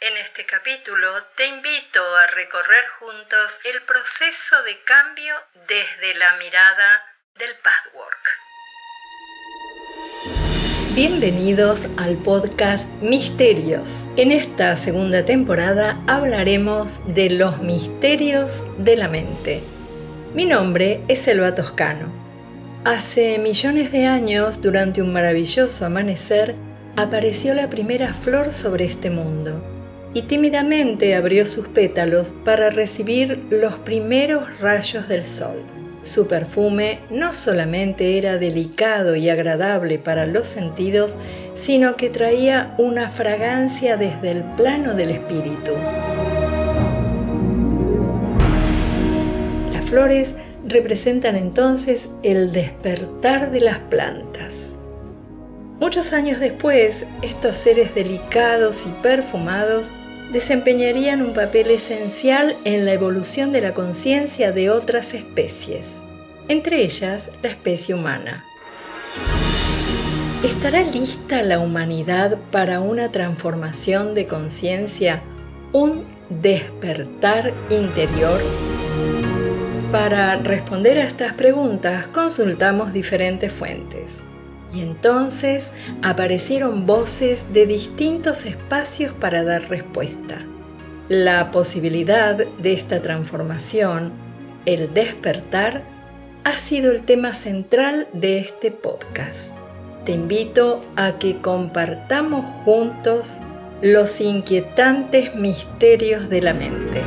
En este capítulo te invito a recorrer juntos el proceso de cambio desde la mirada del pathwork. Bienvenidos al podcast Misterios. En esta segunda temporada hablaremos de los misterios de la mente. Mi nombre es Selva Toscano. Hace millones de años, durante un maravilloso amanecer, apareció la primera flor sobre este mundo y tímidamente abrió sus pétalos para recibir los primeros rayos del sol. Su perfume no solamente era delicado y agradable para los sentidos, sino que traía una fragancia desde el plano del espíritu. Las flores representan entonces el despertar de las plantas. Muchos años después, estos seres delicados y perfumados desempeñarían un papel esencial en la evolución de la conciencia de otras especies, entre ellas la especie humana. ¿Estará lista la humanidad para una transformación de conciencia, un despertar interior? Para responder a estas preguntas consultamos diferentes fuentes. Y entonces aparecieron voces de distintos espacios para dar respuesta. La posibilidad de esta transformación, el despertar, ha sido el tema central de este podcast. Te invito a que compartamos juntos los inquietantes misterios de la mente.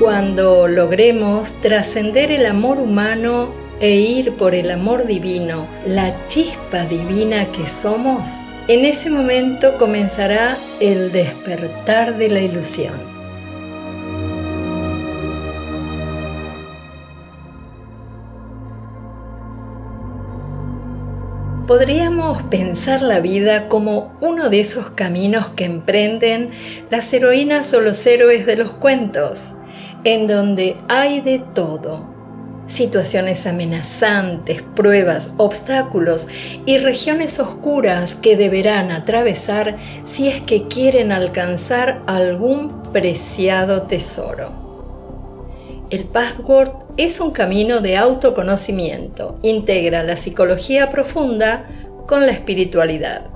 Cuando logremos trascender el amor humano e ir por el amor divino, la chispa divina que somos, en ese momento comenzará el despertar de la ilusión. Podríamos pensar la vida como uno de esos caminos que emprenden las heroínas o los héroes de los cuentos, en donde hay de todo, situaciones amenazantes, pruebas, obstáculos y regiones oscuras que deberán atravesar si es que quieren alcanzar algún preciado tesoro. El password es un camino de autoconocimiento, integra la psicología profunda con la espiritualidad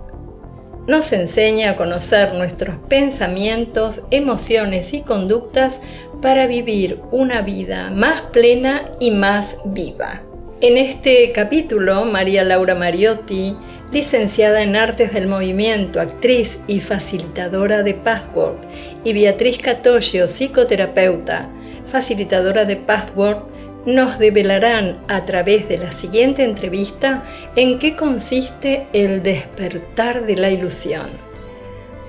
nos enseña a conocer nuestros pensamientos, emociones y conductas para vivir una vida más plena y más viva. En este capítulo, María Laura Mariotti, licenciada en Artes del Movimiento, actriz y facilitadora de Password, y Beatriz Catoyo, psicoterapeuta, facilitadora de Password, nos develarán a través de la siguiente entrevista en qué consiste el despertar de la ilusión.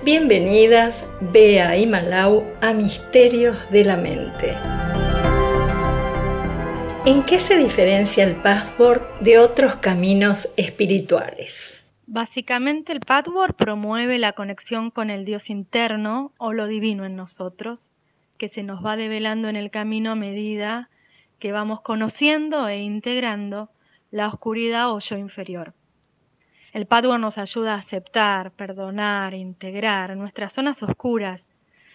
Bienvenidas, Bea y Malau, a Misterios de la Mente. ¿En qué se diferencia el password de otros caminos espirituales? Básicamente el password promueve la conexión con el Dios interno o lo divino en nosotros, que se nos va develando en el camino a medida que vamos conociendo e integrando la oscuridad o yo inferior. El Padua nos ayuda a aceptar, perdonar, integrar nuestras zonas oscuras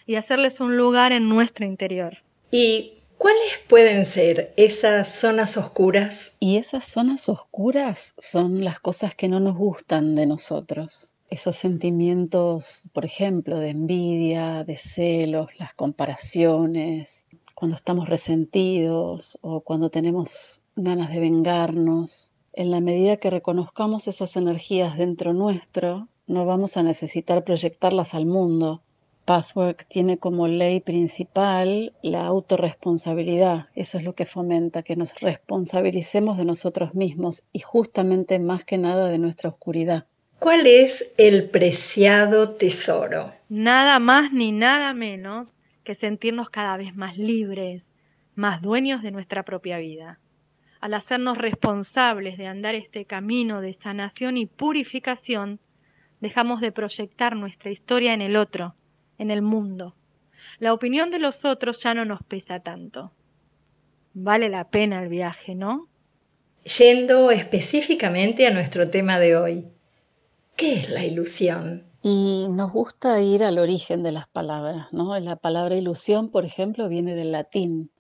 y hacerles un lugar en nuestro interior. ¿Y cuáles pueden ser esas zonas oscuras? Y esas zonas oscuras son las cosas que no nos gustan de nosotros. Esos sentimientos, por ejemplo, de envidia, de celos, las comparaciones, cuando estamos resentidos o cuando tenemos ganas de vengarnos. En la medida que reconozcamos esas energías dentro nuestro, no vamos a necesitar proyectarlas al mundo. Pathwork tiene como ley principal la autorresponsabilidad. Eso es lo que fomenta, que nos responsabilicemos de nosotros mismos y justamente más que nada de nuestra oscuridad. ¿Cuál es el preciado tesoro? Nada más ni nada menos que sentirnos cada vez más libres, más dueños de nuestra propia vida. Al hacernos responsables de andar este camino de sanación y purificación, dejamos de proyectar nuestra historia en el otro, en el mundo. La opinión de los otros ya no nos pesa tanto. Vale la pena el viaje, ¿no? Yendo específicamente a nuestro tema de hoy, ¿Qué es la ilusión? Y nos gusta ir al origen de las palabras, ¿no? La palabra ilusión, por ejemplo, viene del latín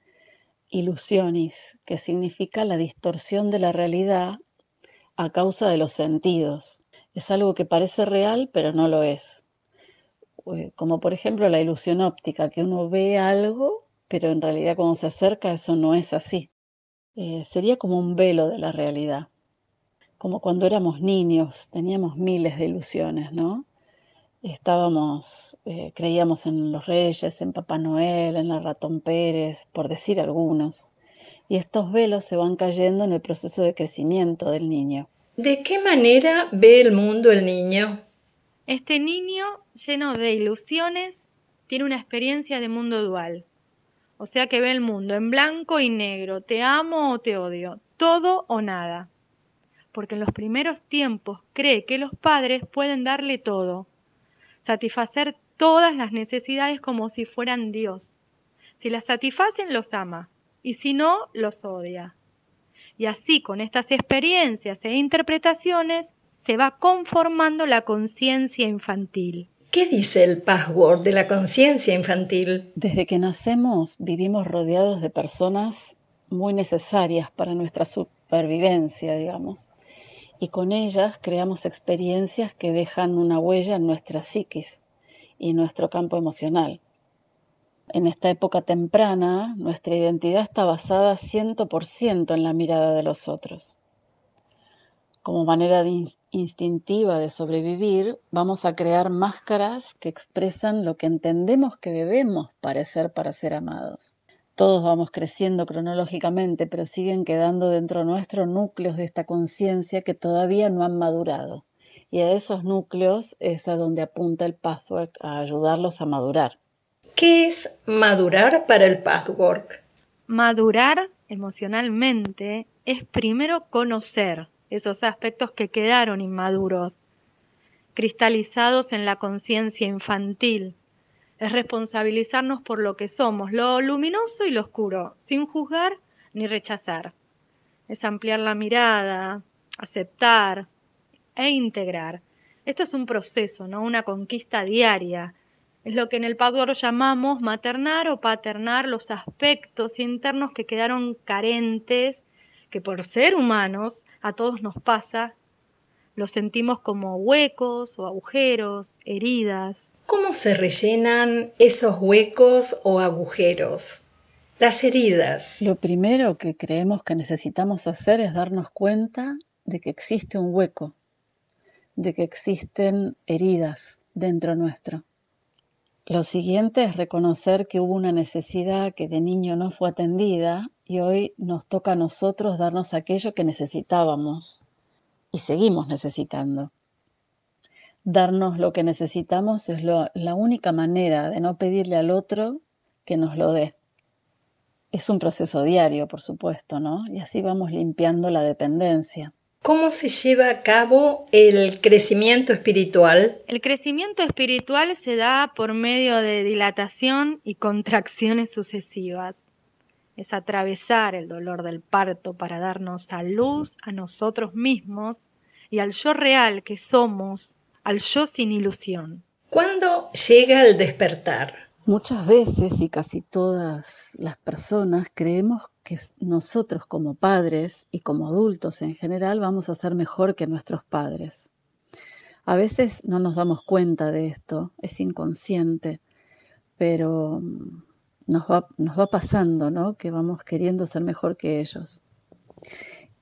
illusionis, que significa la distorsión de la realidad a causa de los sentidos. Es algo que parece real, pero no lo es. Eh, como por ejemplo la ilusión óptica, que uno ve algo, pero en realidad cuando se acerca eso no es así. Eh, sería como un velo de la realidad. Como cuando éramos niños, teníamos miles de ilusiones, ¿no? Estábamos, eh, creíamos en los reyes, en Papá Noel, en la ratón Pérez, por decir algunos. Y estos velos se van cayendo en el proceso de crecimiento del niño. ¿De qué manera ve el mundo el niño? Este niño, lleno de ilusiones, tiene una experiencia de mundo dual. O sea que ve el mundo en blanco y negro, te amo o te odio, todo o nada. Porque en los primeros tiempos cree que los padres pueden darle todo, satisfacer todas las necesidades como si fueran Dios. Si las satisfacen, los ama, y si no, los odia. Y así, con estas experiencias e interpretaciones, se va conformando la conciencia infantil. ¿Qué dice el password de la conciencia infantil? Desde que nacemos vivimos rodeados de personas muy necesarias para nuestra supervivencia, digamos y con ellas creamos experiencias que dejan una huella en nuestra psiquis y nuestro campo emocional. En esta época temprana, nuestra identidad está basada 100% en la mirada de los otros. Como manera instintiva de sobrevivir, vamos a crear máscaras que expresan lo que entendemos que debemos parecer para ser amados. Todos vamos creciendo cronológicamente, pero siguen quedando dentro nuestro núcleos de esta conciencia que todavía no han madurado. Y a esos núcleos es a donde apunta el Pathwork a ayudarlos a madurar. ¿Qué es madurar para el Pathwork? Madurar emocionalmente es primero conocer esos aspectos que quedaron inmaduros, cristalizados en la conciencia infantil, es responsabilizarnos por lo que somos, lo luminoso y lo oscuro, sin juzgar ni rechazar. Es ampliar la mirada, aceptar e integrar. Esto es un proceso, ¿no? Una conquista diaria. Es lo que en el Padre llamamos maternar o paternar los aspectos internos que quedaron carentes, que por ser humanos a todos nos pasa, los sentimos como huecos o agujeros, heridas. ¿Cómo se rellenan esos huecos o agujeros? Las heridas. Lo primero que creemos que necesitamos hacer es darnos cuenta de que existe un hueco, de que existen heridas dentro nuestro. Lo siguiente es reconocer que hubo una necesidad que de niño no fue atendida y hoy nos toca a nosotros darnos aquello que necesitábamos y seguimos necesitando darnos lo que necesitamos es la única manera de no pedirle al otro que nos lo dé. Es un proceso diario, por supuesto, ¿no? Y así vamos limpiando la dependencia. ¿Cómo se lleva a cabo el crecimiento espiritual? El crecimiento espiritual se da por medio de dilatación y contracciones sucesivas. Es atravesar el dolor del parto para darnos a luz a nosotros mismos y al yo real que somos al yo sin ilusión. ¿Cuándo llega el despertar? Muchas veces y casi todas las personas creemos que nosotros como padres y como adultos en general vamos a ser mejor que nuestros padres. A veces no nos damos cuenta de esto, es inconsciente, pero mm, nos va, nos va pasando, ¿no? Que vamos queriendo ser mejor que ellos.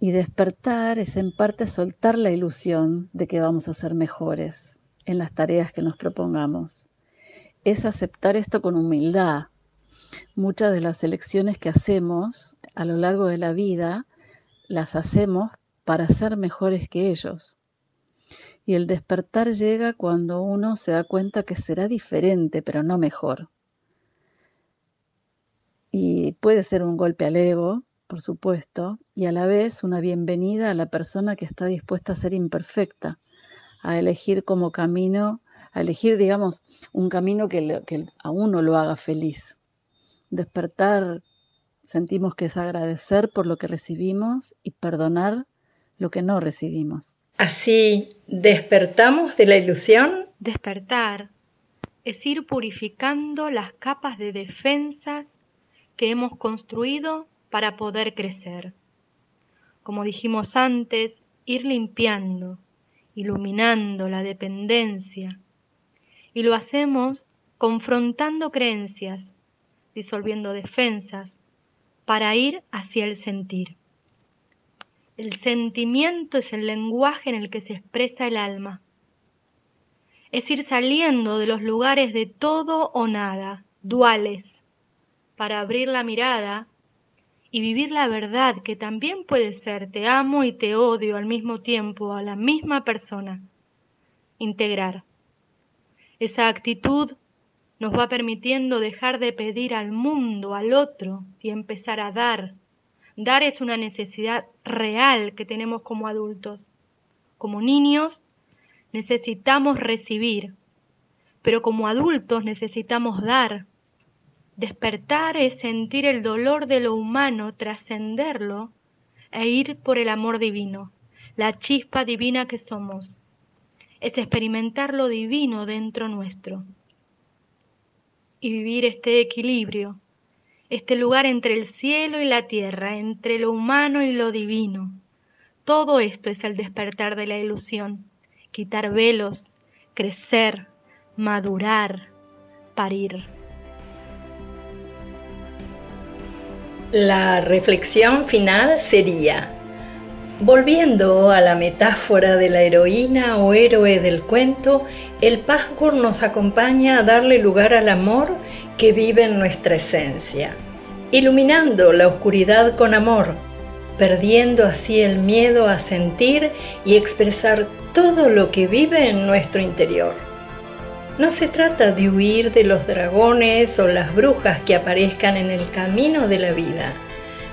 Y despertar es en parte soltar la ilusión de que vamos a ser mejores en las tareas que nos propongamos. Es aceptar esto con humildad. Muchas de las elecciones que hacemos a lo largo de la vida las hacemos para ser mejores que ellos. Y el despertar llega cuando uno se da cuenta que será diferente, pero no mejor. Y puede ser un golpe al ego, por supuesto, y a la vez una bienvenida a la persona que está dispuesta a ser imperfecta, a elegir como camino, a elegir, digamos, un camino que, que a uno lo haga feliz. Despertar, sentimos que es agradecer por lo que recibimos y perdonar lo que no recibimos. Así, ¿despertamos de la ilusión? Despertar es ir purificando las capas de defensas que hemos construido para poder crecer. Como dijimos antes, ir limpiando, iluminando la dependencia. Y lo hacemos confrontando creencias, disolviendo defensas, para ir hacia el sentir. El sentimiento es el lenguaje en el que se expresa el alma. Es ir saliendo de los lugares de todo o nada, duales, para abrir la mirada y vivir la verdad que también puede ser te amo y te odio al mismo tiempo a la misma persona. Integrar. Esa actitud nos va permitiendo dejar de pedir al mundo, al otro, y empezar a dar. Dar es una necesidad real que tenemos como adultos. Como niños necesitamos recibir, pero como adultos necesitamos dar. Despertar es sentir el dolor de lo humano, trascenderlo e ir por el amor divino, la chispa divina que somos. Es experimentar lo divino dentro nuestro y vivir este equilibrio, este lugar entre el cielo y la tierra, entre lo humano y lo divino. Todo esto es el despertar de la ilusión, quitar velos, crecer, madurar, parir. La reflexión final sería, volviendo a la metáfora de la heroína o héroe del cuento, el patchwork nos acompaña a darle lugar al amor que vive en nuestra esencia, iluminando la oscuridad con amor, perdiendo así el miedo a sentir y expresar todo lo que vive en nuestro interior. No se trata de huir de los dragones o las brujas que aparezcan en el camino de la vida,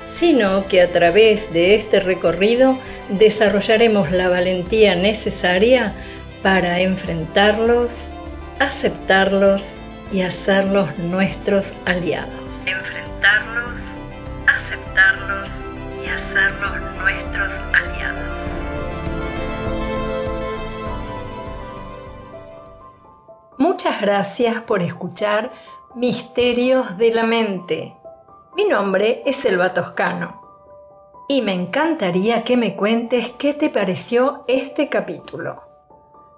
sino que a través de este recorrido desarrollaremos la valentía necesaria para enfrentarlos, aceptarlos y hacerlos nuestros aliados. Muchas gracias por escuchar Misterios de la Mente. Mi nombre es Elba Toscano y me encantaría que me cuentes qué te pareció este capítulo.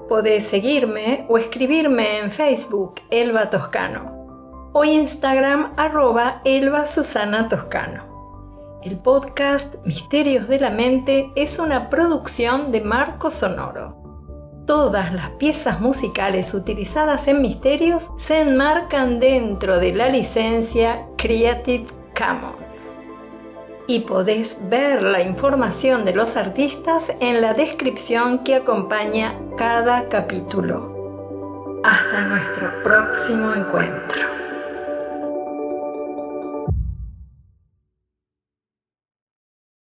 Podés seguirme o escribirme en Facebook Elba Toscano o Instagram arroba Elba Susana Toscano. El podcast Misterios de la Mente es una producción de Marco Sonoro. Todas las piezas musicales utilizadas en Misterios se enmarcan dentro de la licencia Creative Commons. Y podés ver la información de los artistas en la descripción que acompaña cada capítulo. Hasta nuestro próximo encuentro.